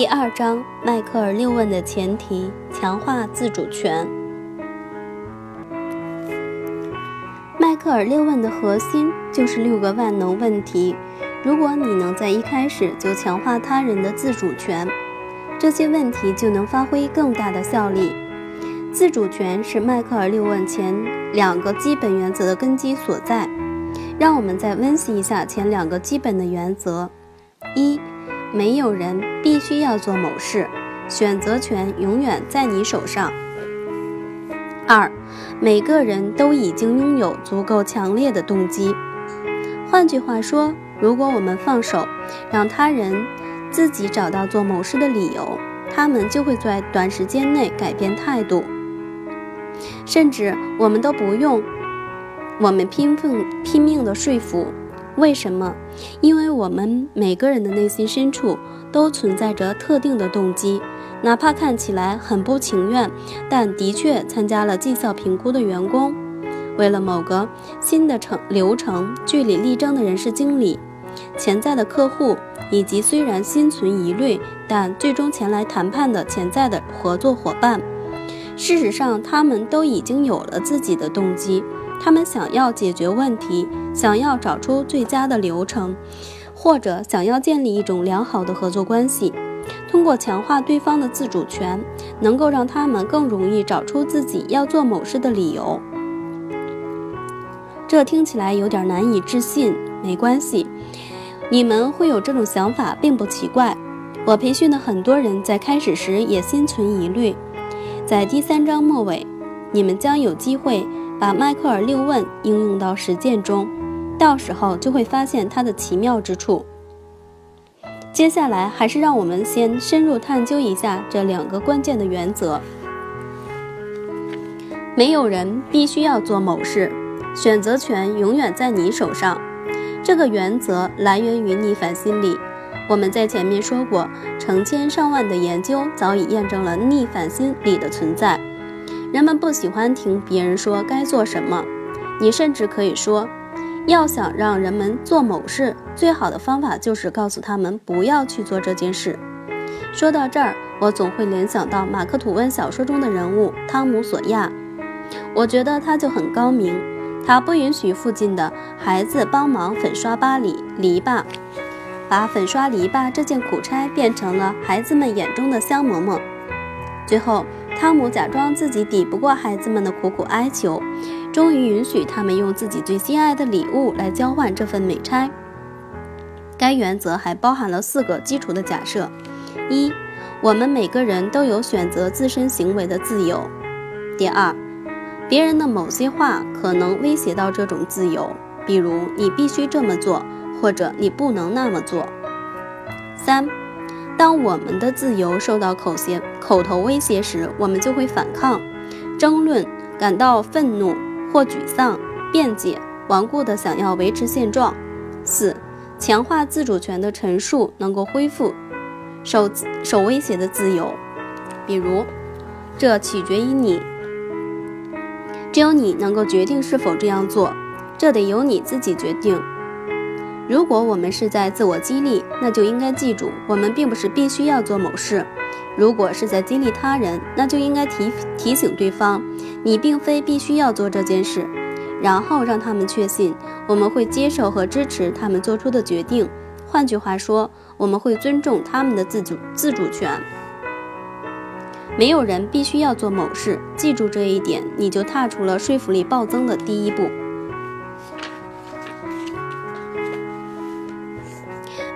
第二章，迈克尔六问的前提：强化自主权。迈克尔六问的核心就是六个万能问题。如果你能在一开始就强化他人的自主权，这些问题就能发挥更大的效力。自主权是迈克尔六问前两个基本原则的根基所在。让我们再温习一下前两个基本的原则：一。没有人必须要做某事，选择权永远在你手上。二，每个人都已经拥有足够强烈的动机。换句话说，如果我们放手，让他人自己找到做某事的理由，他们就会在短时间内改变态度，甚至我们都不用我们拼命拼命的说服。为什么？因为我们每个人的内心深处都存在着特定的动机，哪怕看起来很不情愿，但的确参加了绩效评估的员工，为了某个新的程流程据理力争的人事经理，潜在的客户，以及虽然心存疑虑但最终前来谈判的潜在的合作伙伴。事实上，他们都已经有了自己的动机。他们想要解决问题，想要找出最佳的流程，或者想要建立一种良好的合作关系。通过强化对方的自主权，能够让他们更容易找出自己要做某事的理由。这听起来有点难以置信，没关系，你们会有这种想法并不奇怪。我培训的很多人在开始时也心存疑虑。在第三章末尾，你们将有机会。把迈克尔六问应用到实践中，到时候就会发现它的奇妙之处。接下来，还是让我们先深入探究一下这两个关键的原则：没有人必须要做某事，选择权永远在你手上。这个原则来源于逆反心理。我们在前面说过，成千上万的研究早已验证了逆反心理的存在。人们不喜欢听别人说该做什么，你甚至可以说，要想让人们做某事，最好的方法就是告诉他们不要去做这件事。说到这儿，我总会联想到马克吐温小说中的人物汤姆索亚，我觉得他就很高明，他不允许附近的孩子帮忙粉刷巴黎篱笆，把粉刷篱笆这件苦差变成了孩子们眼中的香馍馍。最后。汤姆假装自己抵不过孩子们的苦苦哀求，终于允许他们用自己最心爱的礼物来交换这份美差。该原则还包含了四个基础的假设：一，我们每个人都有选择自身行为的自由；第二，别人的某些话可能威胁到这种自由，比如你必须这么做，或者你不能那么做；三。当我们的自由受到口胁、口头威胁时，我们就会反抗、争论、感到愤怒或沮丧、辩解、顽固地想要维持现状。四、强化自主权的陈述能够恢复受受威胁的自由，比如，这取决于你，只有你能够决定是否这样做，这得由你自己决定。如果我们是在自我激励，那就应该记住，我们并不是必须要做某事；如果是在激励他人，那就应该提提醒对方，你并非必须要做这件事，然后让他们确信我们会接受和支持他们做出的决定。换句话说，我们会尊重他们的自主自主权。没有人必须要做某事，记住这一点，你就踏出了说服力暴增的第一步。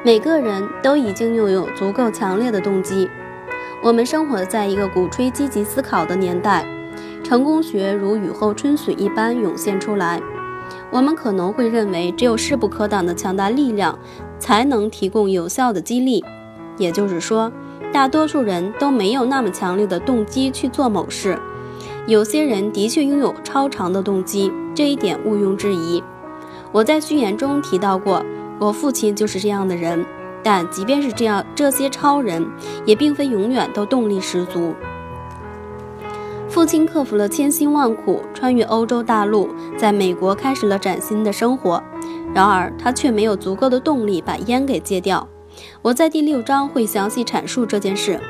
每个人都已经拥有足够强烈的动机。我们生活在一个鼓吹积极思考的年代，成功学如雨后春笋一般涌现出来。我们可能会认为，只有势不可挡的强大力量才能提供有效的激励。也就是说，大多数人都没有那么强烈的动机去做某事。有些人的确拥有超长的动机，这一点毋庸置疑。我在序言中提到过。我父亲就是这样的人，但即便是这样，这些超人也并非永远都动力十足。父亲克服了千辛万苦，穿越欧洲大陆，在美国开始了崭新的生活。然而，他却没有足够的动力把烟给戒掉。我在第六章会详细阐述这件事。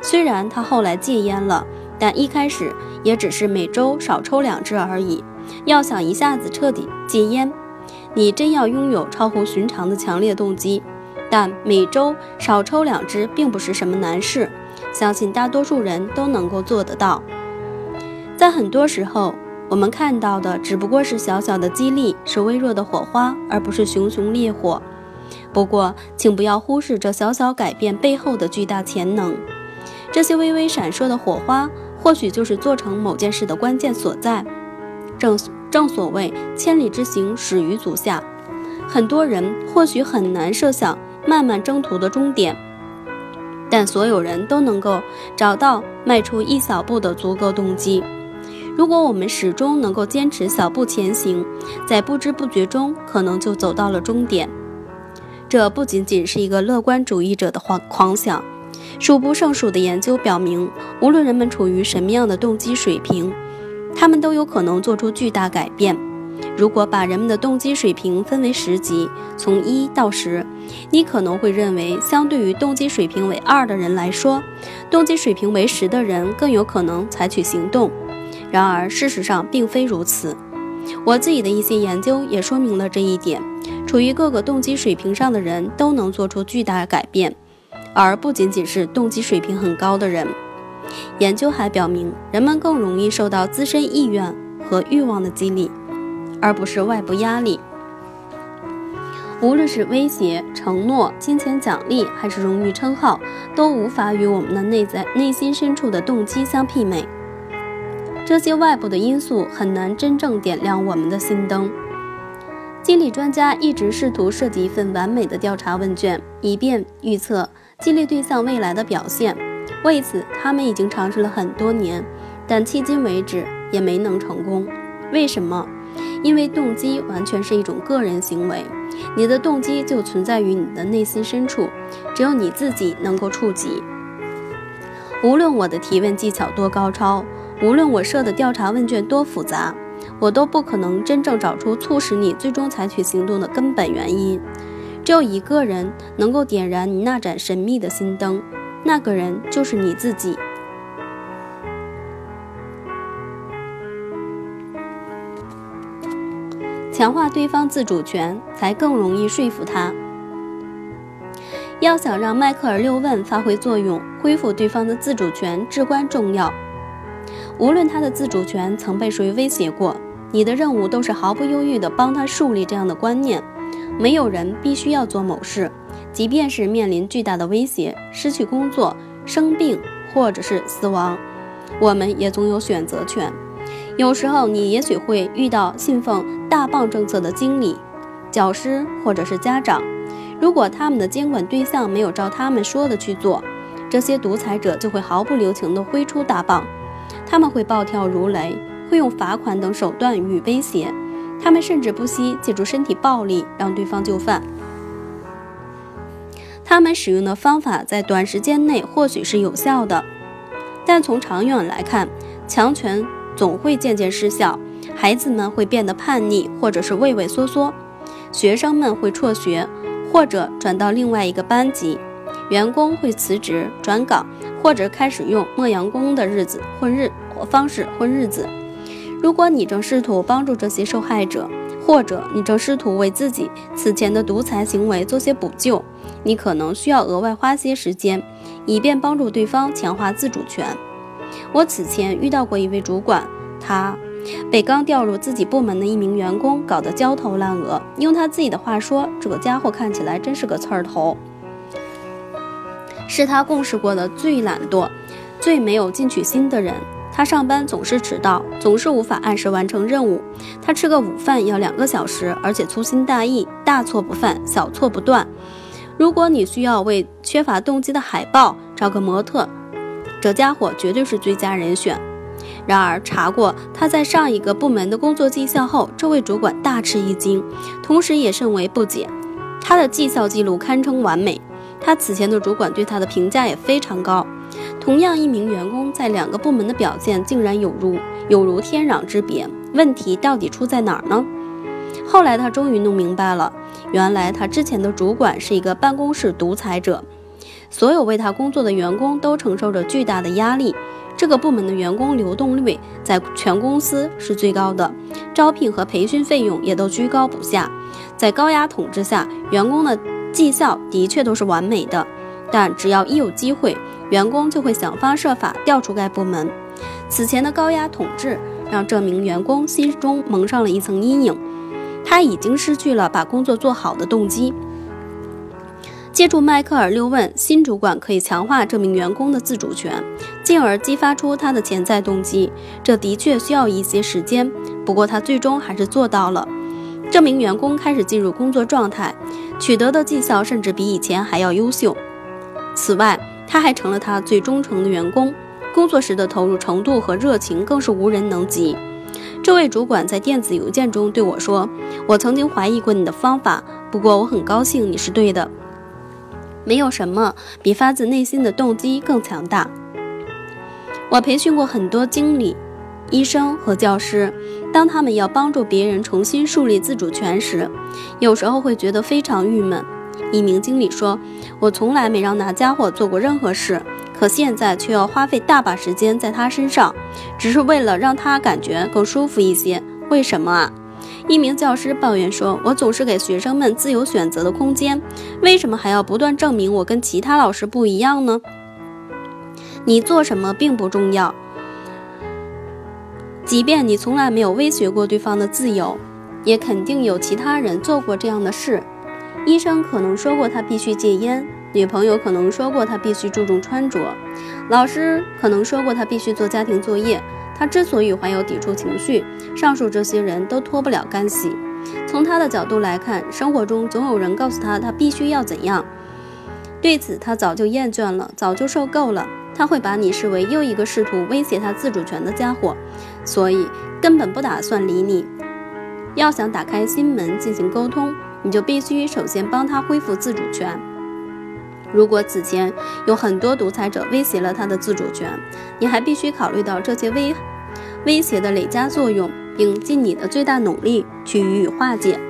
虽然他后来戒烟了，但一开始也只是每周少抽两支而已。要想一下子彻底戒烟，你真要拥有超乎寻常的强烈动机。但每周少抽两支并不是什么难事，相信大多数人都能够做得到。在很多时候，我们看到的只不过是小小的激励，是微弱的火花，而不是熊熊烈火。不过，请不要忽视这小小改变背后的巨大潜能。这些微微闪烁的火花，或许就是做成某件事的关键所在。正正所谓千里之行，始于足下。很多人或许很难设想漫漫征途的终点，但所有人都能够找到迈出一小步的足够动机。如果我们始终能够坚持小步前行，在不知不觉中可能就走到了终点。这不仅仅是一个乐观主义者的狂狂想。数不胜数的研究表明，无论人们处于什么样的动机水平，他们都有可能做出巨大改变。如果把人们的动机水平分为十级，从一到十，你可能会认为，相对于动机水平为二的人来说，动机水平为十的人更有可能采取行动。然而，事实上并非如此。我自己的一些研究也说明了这一点：处于各个动机水平上的人都能做出巨大改变。而不仅仅是动机水平很高的人。研究还表明，人们更容易受到自身意愿和欲望的激励，而不是外部压力。无论是威胁、承诺、金钱奖励，还是荣誉称号，都无法与我们的内在、内心深处的动机相媲美。这些外部的因素很难真正点亮我们的心灯。心理专家一直试图设计一份完美的调查问卷，以便预测。激励对象未来的表现，为此他们已经尝试了很多年，但迄今为止也没能成功。为什么？因为动机完全是一种个人行为，你的动机就存在于你的内心深处，只有你自己能够触及。无论我的提问技巧多高超，无论我设的调查问卷多复杂，我都不可能真正找出促使你最终采取行动的根本原因。只有一个人能够点燃你那盏神秘的心灯，那个人就是你自己。强化对方自主权，才更容易说服他。要想让迈克尔六问发挥作用，恢复对方的自主权至关重要。无论他的自主权曾被谁威胁过，你的任务都是毫不犹豫地帮他树立这样的观念。没有人必须要做某事，即便是面临巨大的威胁、失去工作、生病或者是死亡，我们也总有选择权。有时候，你也许会遇到信奉大棒政策的经理、教师或者是家长。如果他们的监管对象没有照他们说的去做，这些独裁者就会毫不留情地挥出大棒。他们会暴跳如雷，会用罚款等手段予以威胁。他们甚至不惜借助身体暴力让对方就范。他们使用的方法在短时间内或许是有效的，但从长远来看，强权总会渐渐失效。孩子们会变得叛逆，或者是畏畏缩缩；学生们会辍学，或者转到另外一个班级；员工会辞职转岗，或者开始用磨洋工的日子混日方式混日子。如果你正试图帮助这些受害者，或者你正试图为自己此前的独裁行为做些补救，你可能需要额外花些时间，以便帮助对方强化自主权。我此前遇到过一位主管，他被刚调入自己部门的一名员工搞得焦头烂额。用他自己的话说：“这个家伙看起来真是个刺儿头，是他共事过的最懒惰、最没有进取心的人。”他上班总是迟到，总是无法按时完成任务。他吃个午饭要两个小时，而且粗心大意，大错不犯，小错不断。如果你需要为缺乏动机的海报找个模特，这家伙绝对是最佳人选。然而，查过他在上一个部门的工作绩效后，这位主管大吃一惊，同时也甚为不解。他的绩效记录堪称完美，他此前的主管对他的评价也非常高。同样一名员工在两个部门的表现竟然有如有如天壤之别，问题到底出在哪儿呢？后来他终于弄明白了，原来他之前的主管是一个办公室独裁者，所有为他工作的员工都承受着巨大的压力。这个部门的员工流动率在全公司是最高的，招聘和培训费用也都居高不下。在高压统治下，员工的绩效的确都是完美的，但只要一有机会，员工就会想方设法调出该部门。此前的高压统治让这名员工心中蒙上了一层阴影，他已经失去了把工作做好的动机。借助迈克尔六问，新主管可以强化这名员工的自主权，进而激发出他的潜在动机。这的确需要一些时间，不过他最终还是做到了。这名员工开始进入工作状态，取得的绩效甚至比以前还要优秀。此外，他还成了他最忠诚的员工，工作时的投入程度和热情更是无人能及。这位主管在电子邮件中对我说：“我曾经怀疑过你的方法，不过我很高兴你是对的。”没有什么比发自内心的动机更强大。我培训过很多经理、医生和教师，当他们要帮助别人重新树立自主权时，有时候会觉得非常郁闷。一名经理说：“我从来没让那家伙做过任何事，可现在却要花费大把时间在他身上，只是为了让他感觉更舒服一些。为什么啊？”一名教师抱怨说：“我总是给学生们自由选择的空间，为什么还要不断证明我跟其他老师不一样呢？”你做什么并不重要，即便你从来没有威胁过对方的自由，也肯定有其他人做过这样的事。医生可能说过他必须戒烟，女朋友可能说过他必须注重穿着，老师可能说过他必须做家庭作业。他之所以怀有抵触情绪，上述这些人都脱不了干系。从他的角度来看，生活中总有人告诉他他必须要怎样，对此他早就厌倦了，早就受够了。他会把你视为又一个试图威胁他自主权的家伙，所以根本不打算理你。要想打开心门进行沟通，你就必须首先帮他恢复自主权。如果此前有很多独裁者威胁了他的自主权，你还必须考虑到这些威威胁的累加作用，并尽你的最大努力去予以化解。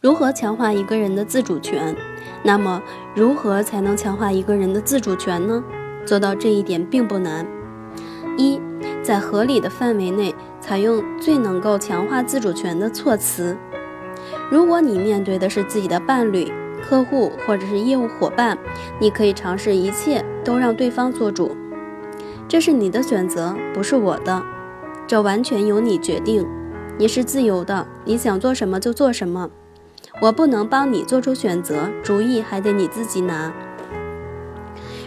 如何强化一个人的自主权？那么，如何才能强化一个人的自主权呢？做到这一点并不难。一，在合理的范围内。采用最能够强化自主权的措辞。如果你面对的是自己的伴侣、客户或者是业务伙伴，你可以尝试一切都让对方做主。这是你的选择，不是我的。这完全由你决定。你是自由的，你想做什么就做什么。我不能帮你做出选择，主意还得你自己拿。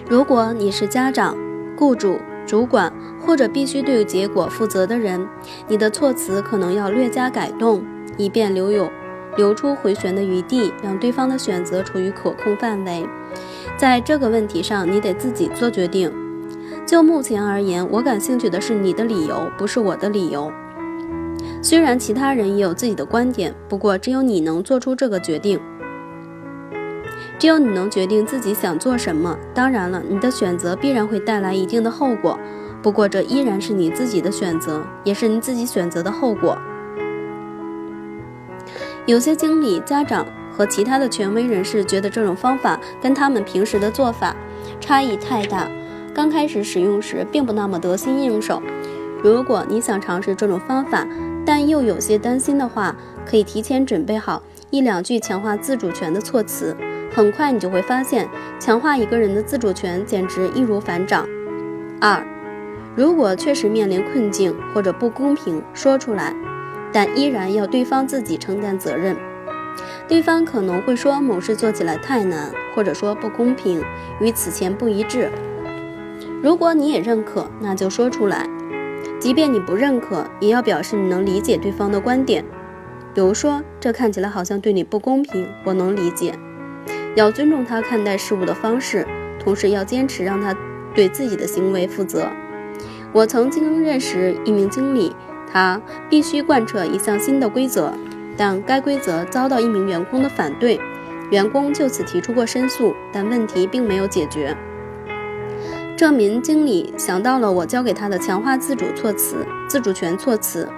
如果你是家长、雇主。主管或者必须对结果负责的人，你的措辞可能要略加改动，以便留有留出回旋的余地，让对方的选择处于可控范围。在这个问题上，你得自己做决定。就目前而言，我感兴趣的是你的理由，不是我的理由。虽然其他人也有自己的观点，不过只有你能做出这个决定。只有你能决定自己想做什么。当然了，你的选择必然会带来一定的后果，不过这依然是你自己的选择，也是你自己选择的后果。有些经理、家长和其他的权威人士觉得这种方法跟他们平时的做法差异太大，刚开始使用时并不那么得心应手。如果你想尝试这种方法，但又有些担心的话，可以提前准备好一两句强化自主权的措辞。很快你就会发现，强化一个人的自主权简直易如反掌。二，如果确实面临困境或者不公平，说出来，但依然要对方自己承担责任。对方可能会说某事做起来太难，或者说不公平，与此前不一致。如果你也认可，那就说出来。即便你不认可，也要表示你能理解对方的观点。比如说，这看起来好像对你不公平，我能理解。要尊重他看待事物的方式，同时要坚持让他对自己的行为负责。我曾经认识一名经理，他必须贯彻一项新的规则，但该规则遭到一名员工的反对，员工就此提出过申诉，但问题并没有解决。这名经理想到了我教给他的强化自主措辞、自主权措辞，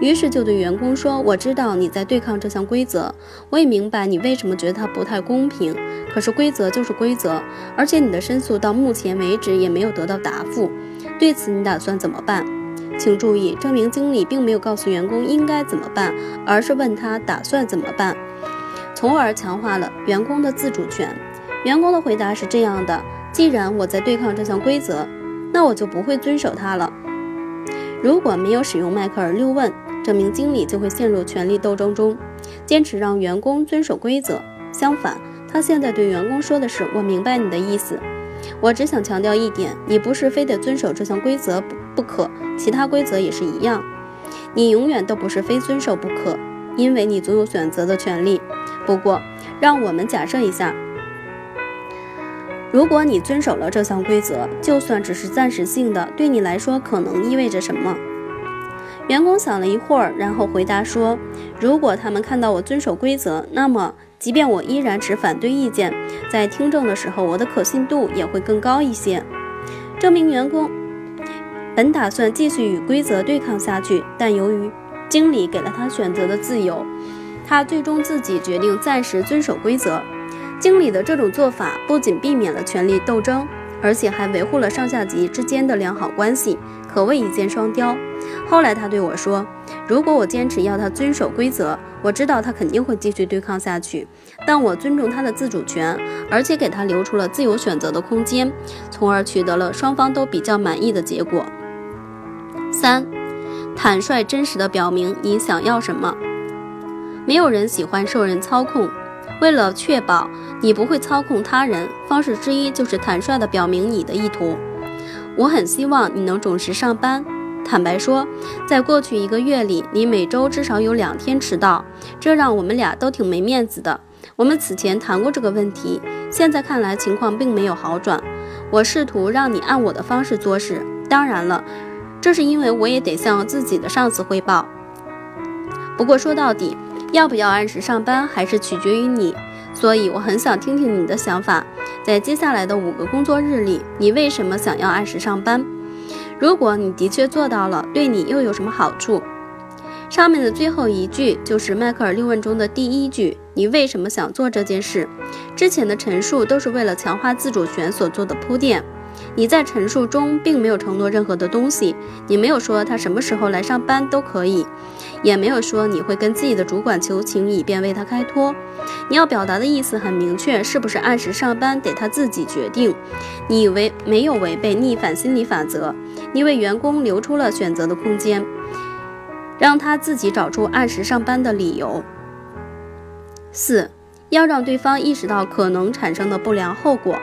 于是就对员工说：“我知道你在对抗这项规则，我也明白你为什么觉得它不太公平。可是规则就是规则，而且你的申诉到目前为止也没有得到答复。对此你打算怎么办？”请注意，这名经理并没有告诉员工应该怎么办，而是问他打算怎么办，从而强化了员工的自主权。员工的回答是这样的。既然我在对抗这项规则，那我就不会遵守它了。如果没有使用迈克尔六问，这名经理就会陷入权力斗争中，坚持让员工遵守规则。相反，他现在对员工说的是：“我明白你的意思，我只想强调一点，你不是非得遵守这项规则不不可，其他规则也是一样。你永远都不是非遵守不可，因为你总有选择的权利。不过，让我们假设一下。”如果你遵守了这项规则，就算只是暂时性的，对你来说可能意味着什么？员工想了一会儿，然后回答说：“如果他们看到我遵守规则，那么即便我依然持反对意见，在听证的时候，我的可信度也会更高一些。”这名员工本打算继续与规则对抗下去，但由于经理给了他选择的自由，他最终自己决定暂时遵守规则。经理的这种做法不仅避免了权力斗争，而且还维护了上下级之间的良好关系，可谓一箭双雕。后来他对我说：“如果我坚持要他遵守规则，我知道他肯定会继续对抗下去。但我尊重他的自主权，而且给他留出了自由选择的空间，从而取得了双方都比较满意的结果。”三，坦率真实的表明你想要什么。没有人喜欢受人操控。为了确保你不会操控他人，方式之一就是坦率地表明你的意图。我很希望你能准时上班。坦白说，在过去一个月里，你每周至少有两天迟到，这让我们俩都挺没面子的。我们此前谈过这个问题，现在看来情况并没有好转。我试图让你按我的方式做事，当然了，这是因为我也得向自己的上司汇报。不过说到底，要不要按时上班，还是取决于你。所以我很想听听你的想法，在接下来的五个工作日里，你为什么想要按时上班？如果你的确做到了，对你又有什么好处？上面的最后一句就是迈克尔六问中的第一句：你为什么想做这件事？之前的陈述都是为了强化自主权所做的铺垫。你在陈述中并没有承诺任何的东西，你没有说他什么时候来上班都可以，也没有说你会跟自己的主管求情以便为他开脱。你要表达的意思很明确，是不是按时上班得他自己决定？你以为没有违背逆反心理法则，你为员工留出了选择的空间，让他自己找出按时上班的理由。四，要让对方意识到可能产生的不良后果。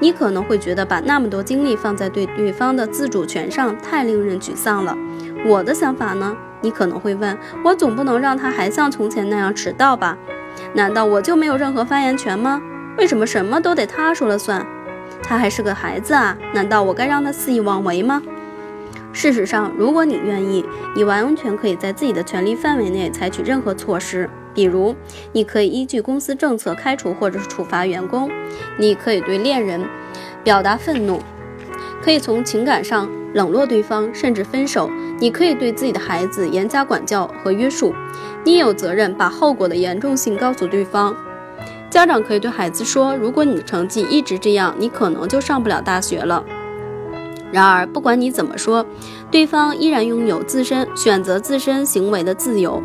你可能会觉得把那么多精力放在对对方的自主权上太令人沮丧了。我的想法呢？你可能会问我，总不能让他还像从前那样迟到吧？难道我就没有任何发言权吗？为什么什么都得他说了算？他还是个孩子啊，难道我该让他肆意妄为吗？事实上，如果你愿意，你完全可以在自己的权利范围内采取任何措施。比如，你可以依据公司政策开除或者是处罚员工；你可以对恋人表达愤怒，可以从情感上冷落对方，甚至分手；你可以对自己的孩子严加管教和约束；你有责任把后果的严重性告诉对方。家长可以对孩子说：“如果你的成绩一直这样，你可能就上不了大学了。”然而，不管你怎么说，对方依然拥有自身选择自身行为的自由，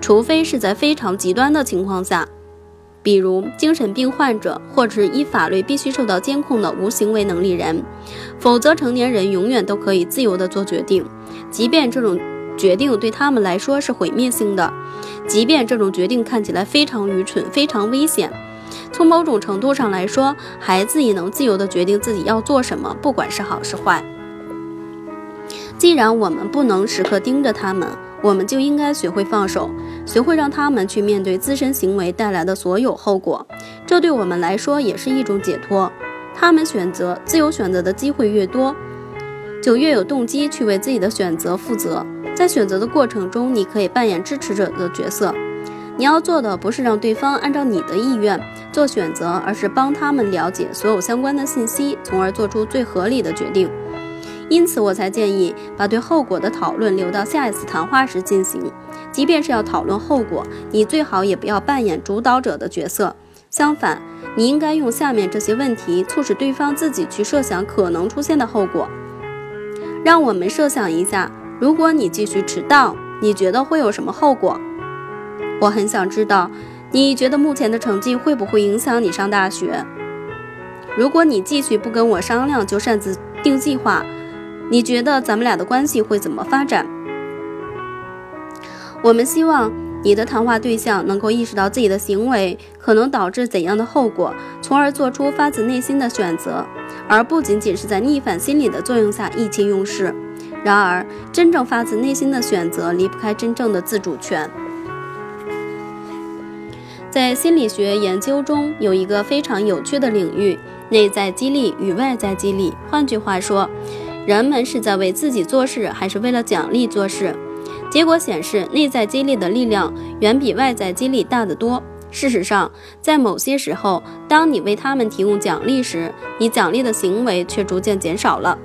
除非是在非常极端的情况下，比如精神病患者或者是依法律必须受到监控的无行为能力人，否则成年人永远都可以自由地做决定，即便这种决定对他们来说是毁灭性的，即便这种决定看起来非常愚蠢、非常危险。从某种程度上来说，孩子也能自由地决定自己要做什么，不管是好是坏。既然我们不能时刻盯着他们，我们就应该学会放手，学会让他们去面对自身行为带来的所有后果。这对我们来说也是一种解脱。他们选择自由选择的机会越多，就越有动机去为自己的选择负责。在选择的过程中，你可以扮演支持者的角色。你要做的不是让对方按照你的意愿。做选择，而是帮他们了解所有相关的信息，从而做出最合理的决定。因此，我才建议把对后果的讨论留到下一次谈话时进行。即便是要讨论后果，你最好也不要扮演主导者的角色。相反，你应该用下面这些问题促使对方自己去设想可能出现的后果。让我们设想一下，如果你继续迟到，你觉得会有什么后果？我很想知道，你觉得目前的成绩会不会影响你上大学？如果你继续不跟我商量就擅自定计划，你觉得咱们俩的关系会怎么发展？我们希望你的谈话对象能够意识到自己的行为可能导致怎样的后果，从而做出发自内心的选择，而不仅仅是在逆反心理的作用下意气用事。然而，真正发自内心的选择离不开真正的自主权。在心理学研究中，有一个非常有趣的领域——内在激励与外在激励。换句话说，人们是在为自己做事，还是为了奖励做事？结果显示，内在激励的力量远比外在激励大得多。事实上，在某些时候，当你为他们提供奖励时，你奖励的行为却逐渐减少了。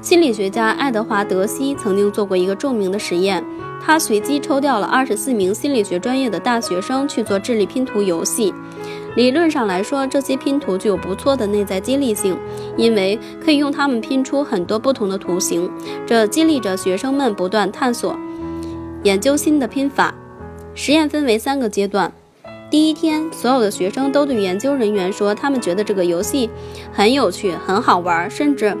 心理学家爱德华·德西曾经做过一个著名的实验，他随机抽调了二十四名心理学专业的大学生去做智力拼图游戏。理论上来说，这些拼图具有不错的内在激励性，因为可以用它们拼出很多不同的图形，这激励着学生们不断探索、研究新的拼法。实验分为三个阶段。第一天，所有的学生都对研究人员说，他们觉得这个游戏很有趣、很好玩，甚至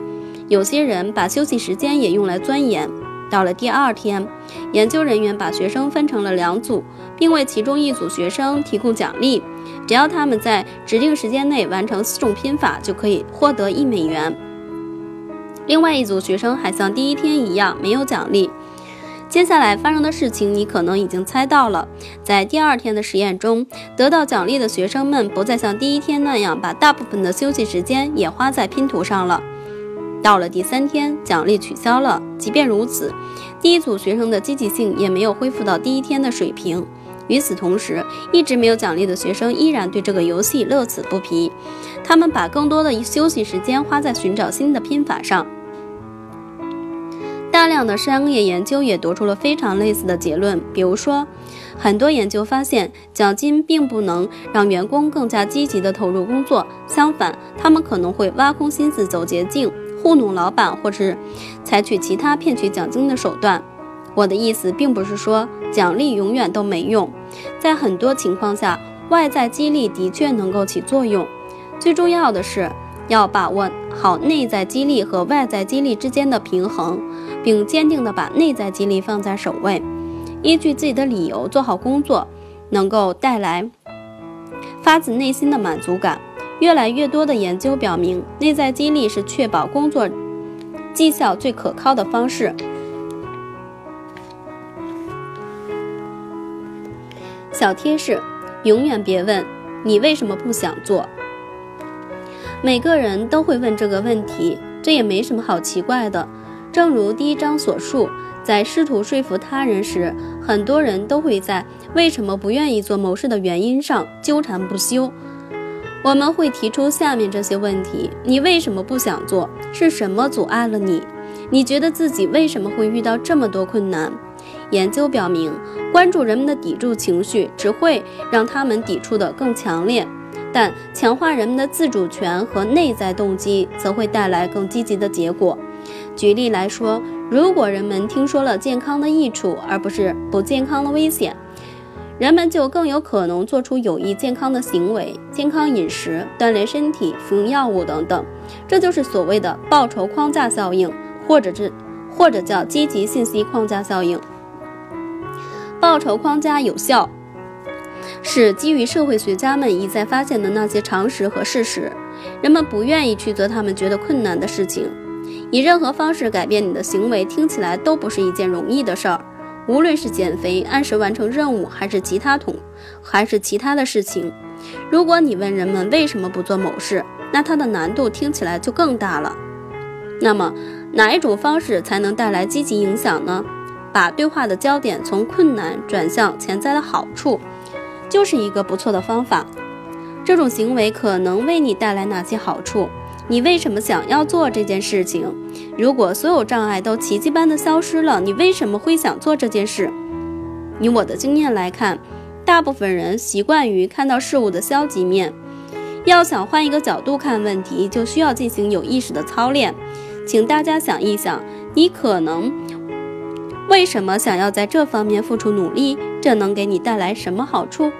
有些人把休息时间也用来钻研。到了第二天，研究人员把学生分成了两组，并为其中一组学生提供奖励。只要他们在指定时间内完成四种拼法，就可以获得一美元。另外一组学生还像第一天一样没有奖励。接下来发生的事情，你可能已经猜到了。在第二天的实验中，得到奖励的学生们不再像第一天那样把大部分的休息时间也花在拼图上了。到了第三天，奖励取消了。即便如此，第一组学生的积极性也没有恢复到第一天的水平。与此同时，一直没有奖励的学生依然对这个游戏乐此不疲。他们把更多的休息时间花在寻找新的拼法上。大量的商业研究也得出了非常类似的结论。比如说，很多研究发现，奖金并不能让员工更加积极地投入工作，相反，他们可能会挖空心思走捷径，糊弄老板，或是采取其他骗取奖金的手段。我的意思并不是说奖励永远都没用，在很多情况下，外在激励的确能够起作用。最重要的是要把握好内在激励和外在激励之间的平衡，并坚定地把内在激励放在首位，依据自己的理由做好工作，能够带来发自内心的满足感。越来越多的研究表明，内在激励是确保工作绩效最可靠的方式。小贴士：永远别问你为什么不想做。每个人都会问这个问题，这也没什么好奇怪的。正如第一章所述，在试图说服他人时，很多人都会在为什么不愿意做某事的原因上纠缠不休。我们会提出下面这些问题：你为什么不想做？是什么阻碍了你？你觉得自己为什么会遇到这么多困难？研究表明，关注人们的抵触情绪只会让他们抵触得更强烈，但强化人们的自主权和内在动机则会带来更积极的结果。举例来说，如果人们听说了健康的益处而不是不健康的危险，人们就更有可能做出有益健康的行为，健康饮食、锻炼身体、服用药物等等。这就是所谓的报酬框架效应，或者是或者叫积极信息框架效应。报酬框架有效，是基于社会学家们一再发现的那些常识和事实。人们不愿意去做他们觉得困难的事情。以任何方式改变你的行为，听起来都不是一件容易的事儿。无论是减肥、按时完成任务，还是其他同，还是其他的事情。如果你问人们为什么不做某事，那它的难度听起来就更大了。那么，哪一种方式才能带来积极影响呢？把对话的焦点从困难转向潜在的好处，就是一个不错的方法。这种行为可能为你带来哪些好处？你为什么想要做这件事情？如果所有障碍都奇迹般的消失了，你为什么会想做这件事？以我的经验来看，大部分人习惯于看到事物的消极面。要想换一个角度看问题，就需要进行有意识的操练。请大家想一想，你可能为什么想要在这方面付出努力？这能给你带来什么好处？